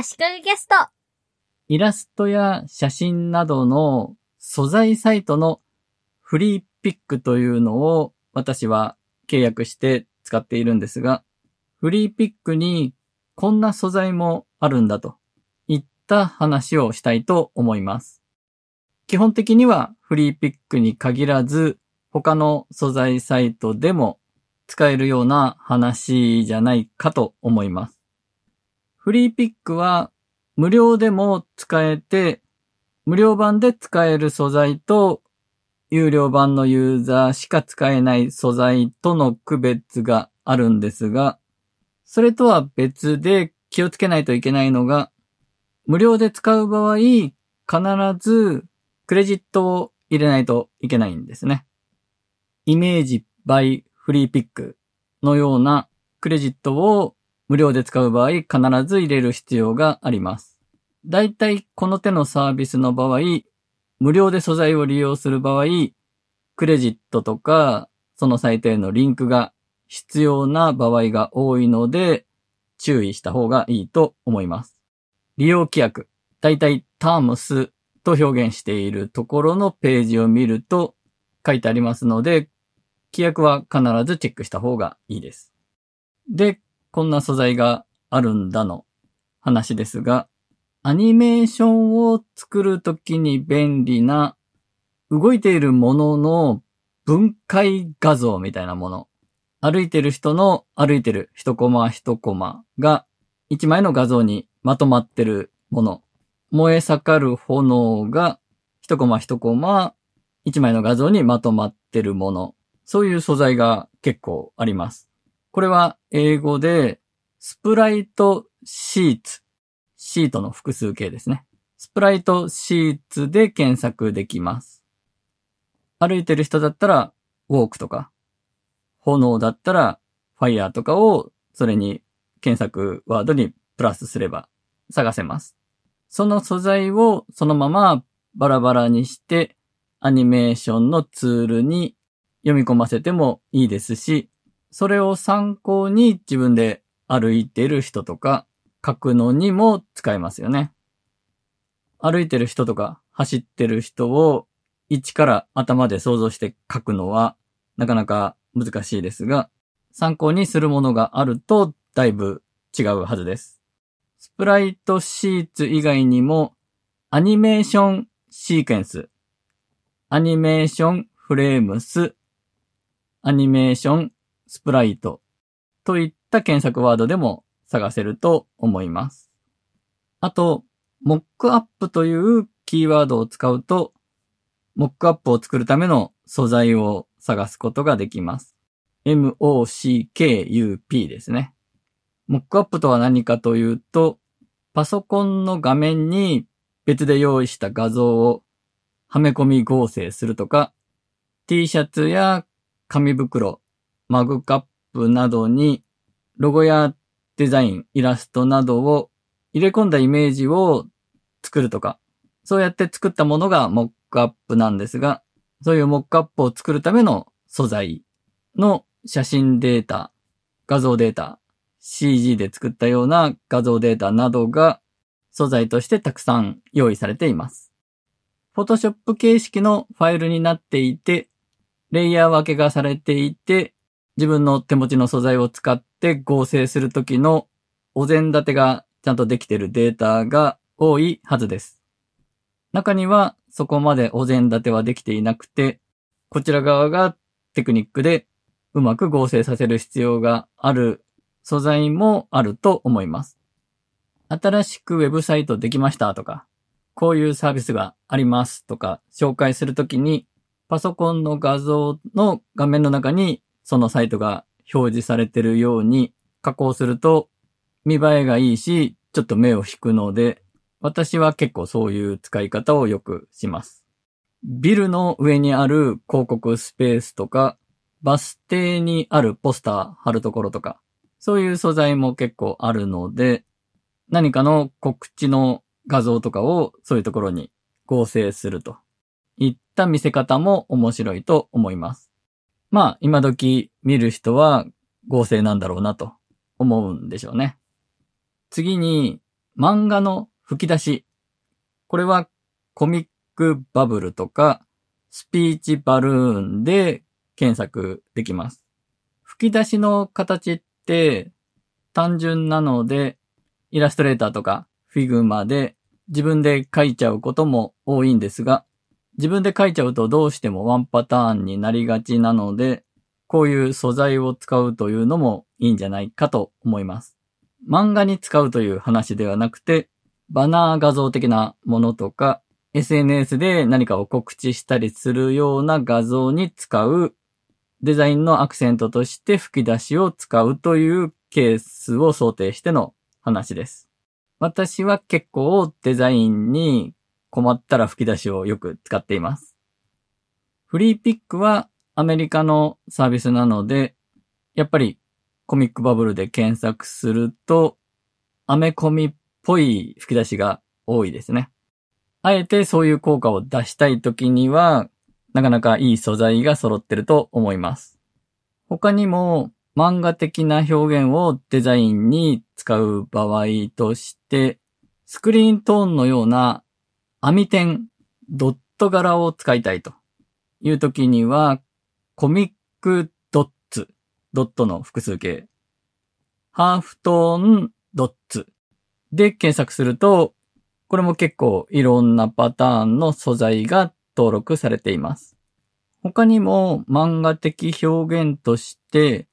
足利ゲスト。イラストや写真などの素材サイトのフリーピックというのを私は契約して使っているんですが、フリーピックにこんな素材もあるんだといった話をしたいと思います。基本的にはフリーピックに限らず他の素材サイトでも使えるような話じゃないかと思います。フリーピックは無料でも使えて、無料版で使える素材と有料版のユーザーしか使えない素材との区別があるんですが、それとは別で気をつけないといけないのが、無料で使う場合、必ずクレジットを入れないといけないんですね。イメージ by フリーピックのようなクレジットを無料で使う場合、必ず入れる必要があります。だいたいこの手のサービスの場合、無料で素材を利用する場合、クレジットとか、そのサイトへのリンクが必要な場合が多いので、注意した方がいいと思います。利用規約、だいたいタームスと表現しているところのページを見ると書いてありますので、規約は必ずチェックした方がいいです。で、こんな素材があるんだの話ですが、アニメーションを作るときに便利な動いているものの分解画像みたいなもの。歩いてる人の歩いてる一コマ一コマが一枚の画像にまとまってるもの。燃え盛る炎が一コマ一コマ一枚の画像にまとまってるもの。そういう素材が結構あります。これは英語でスプライトシーツ。シートの複数形ですね。スプライトシーツで検索できます。歩いてる人だったらウォークとか、炎だったらファイヤーとかをそれに検索ワードにプラスすれば探せます。その素材をそのままバラバラにしてアニメーションのツールに読み込ませてもいいですし、それを参考に自分で歩いてる人とか書くのにも使えますよね。歩いてる人とか走ってる人を一から頭で想像して書くのはなかなか難しいですが、参考にするものがあるとだいぶ違うはずです。スプライトシーツ以外にもアニメーションシーケンス、アニメーションフレームス、アニメーションスプライトといった検索ワードでも探せると思います。あと、モックアップというキーワードを使うと、モックアップを作るための素材を探すことができます。MOCKUP ですね。モックアップとは何かというと、パソコンの画面に別で用意した画像をはめ込み合成するとか、T シャツや紙袋、マグカップなどにロゴやデザイン、イラストなどを入れ込んだイメージを作るとか、そうやって作ったものがモックアップなんですが、そういうモックアップを作るための素材の写真データ、画像データ、CG で作ったような画像データなどが素材としてたくさん用意されています。Photoshop 形式のファイルになっていて、レイヤー分けがされていて、自分の手持ちの素材を使って合成するときのお膳立てがちゃんとできているデータが多いはずです。中にはそこまでお膳立てはできていなくて、こちら側がテクニックでうまく合成させる必要がある素材もあると思います。新しくウェブサイトできましたとか、こういうサービスがありますとか紹介するときにパソコンの画像の画面の中にそのサイトが表示されてるように加工すると見栄えがいいし、ちょっと目を引くので、私は結構そういう使い方をよくします。ビルの上にある広告スペースとか、バス停にあるポスター貼るところとか、そういう素材も結構あるので、何かの告知の画像とかをそういうところに合成するといった見せ方も面白いと思います。まあ、今時見る人は合成なんだろうなと思うんでしょうね。次に、漫画の吹き出し。これは comic bubble とか speech balloon で検索できます。吹き出しの形って単純なのでイラストレーターとか Figma で自分で書いちゃうことも多いんですが、自分で書いちゃうとどうしてもワンパターンになりがちなので、こういう素材を使うというのもいいんじゃないかと思います。漫画に使うという話ではなくて、バナー画像的なものとか、SNS で何かを告知したりするような画像に使うデザインのアクセントとして吹き出しを使うというケースを想定しての話です。私は結構デザインに困ったら吹き出しをよく使っています。フリーピックはアメリカのサービスなので、やっぱりコミックバブルで検索すると、アメコミっぽい吹き出しが多いですね。あえてそういう効果を出したいときには、なかなかいい素材が揃ってると思います。他にも漫画的な表現をデザインに使う場合として、スクリーントーンのような網点、ドット柄を使いたいという時には、コミックドッツ、ドットの複数形、ハーフトーンドッツ。で検索すると、これも結構いろんなパターンの素材が登録されています。他にも漫画的表現として、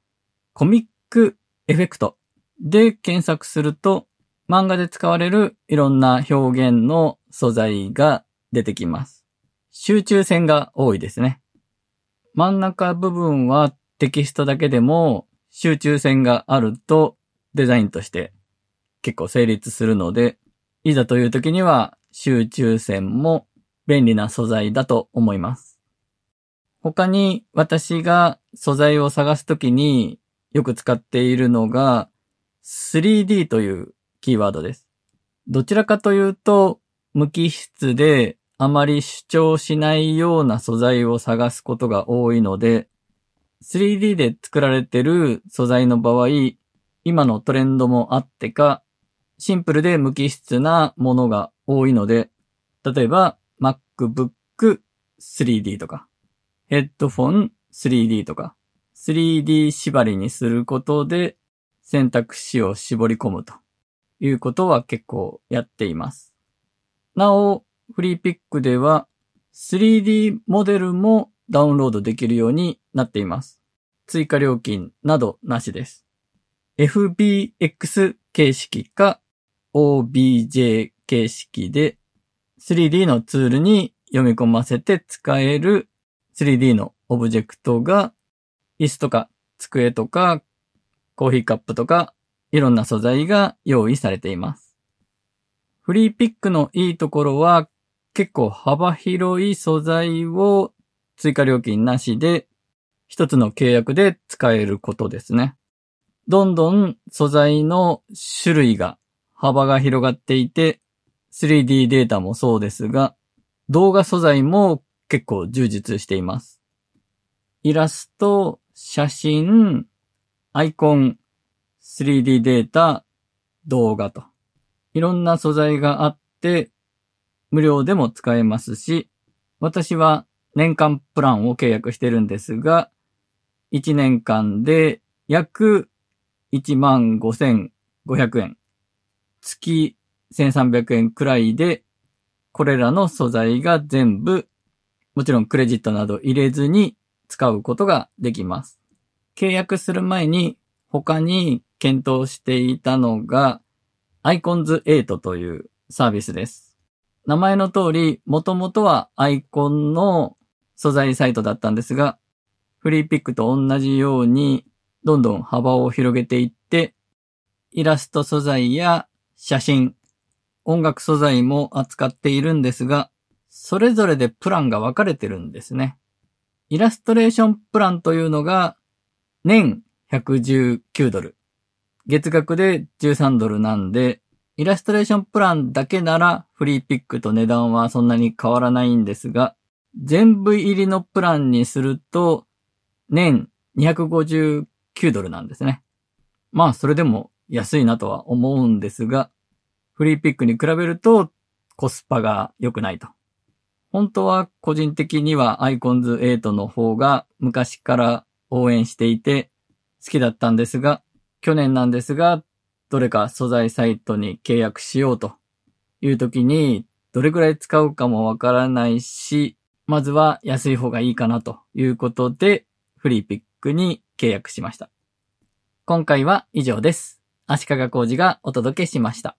コミックエフェクト。で検索すると、漫画で使われるいろんな表現の素材が出てきます。集中線が多いですね。真ん中部分はテキストだけでも集中線があるとデザインとして結構成立するので、いざという時には集中線も便利な素材だと思います。他に私が素材を探すときによく使っているのが 3D というキーワードです。どちらかというと、無機質であまり主張しないような素材を探すことが多いので、3D で作られてる素材の場合、今のトレンドもあってか、シンプルで無機質なものが多いので、例えば MacBook 3D とか、ヘッドフォン 3D とか、3D 縛りにすることで選択肢を絞り込むということは結構やっています。なお、フリーピックでは 3D モデルもダウンロードできるようになっています。追加料金などなしです。FBX 形式か OBJ 形式で 3D のツールに読み込ませて使える 3D のオブジェクトが椅子とか机とかコーヒーカップとかいろんな素材が用意されています。フリーピックのいいところは結構幅広い素材を追加料金なしで一つの契約で使えることですね。どんどん素材の種類が幅が広がっていて 3D データもそうですが動画素材も結構充実しています。イラスト、写真、アイコン、3D データ、動画と。いろんな素材があって、無料でも使えますし、私は年間プランを契約してるんですが、1年間で約1万5500円。月1300円くらいで、これらの素材が全部、もちろんクレジットなど入れずに使うことができます。契約する前に他に検討していたのが icons8 というサービスです。名前の通り、もともとはアイコンの素材サイトだったんですが、フリーピックと同じようにどんどん幅を広げていって、イラスト素材や写真、音楽素材も扱っているんですが、それぞれでプランが分かれてるんですね。イラストレーションプランというのが年119ドル。月額で13ドルなんで、イラストレーションプランだけならフリーピックと値段はそんなに変わらないんですが、全部入りのプランにすると年259ドルなんですね。まあそれでも安いなとは思うんですが、フリーピックに比べるとコスパが良くないと。本当は個人的にはアイコンズ8の方が昔から応援していて好きだったんですが、去年なんですが、どれか素材サイトに契約しようという時に、どれくらい使うかもわからないし、まずは安い方がいいかなということで、フリーピックに契約しました。今回は以上です。足利工事がお届けしました。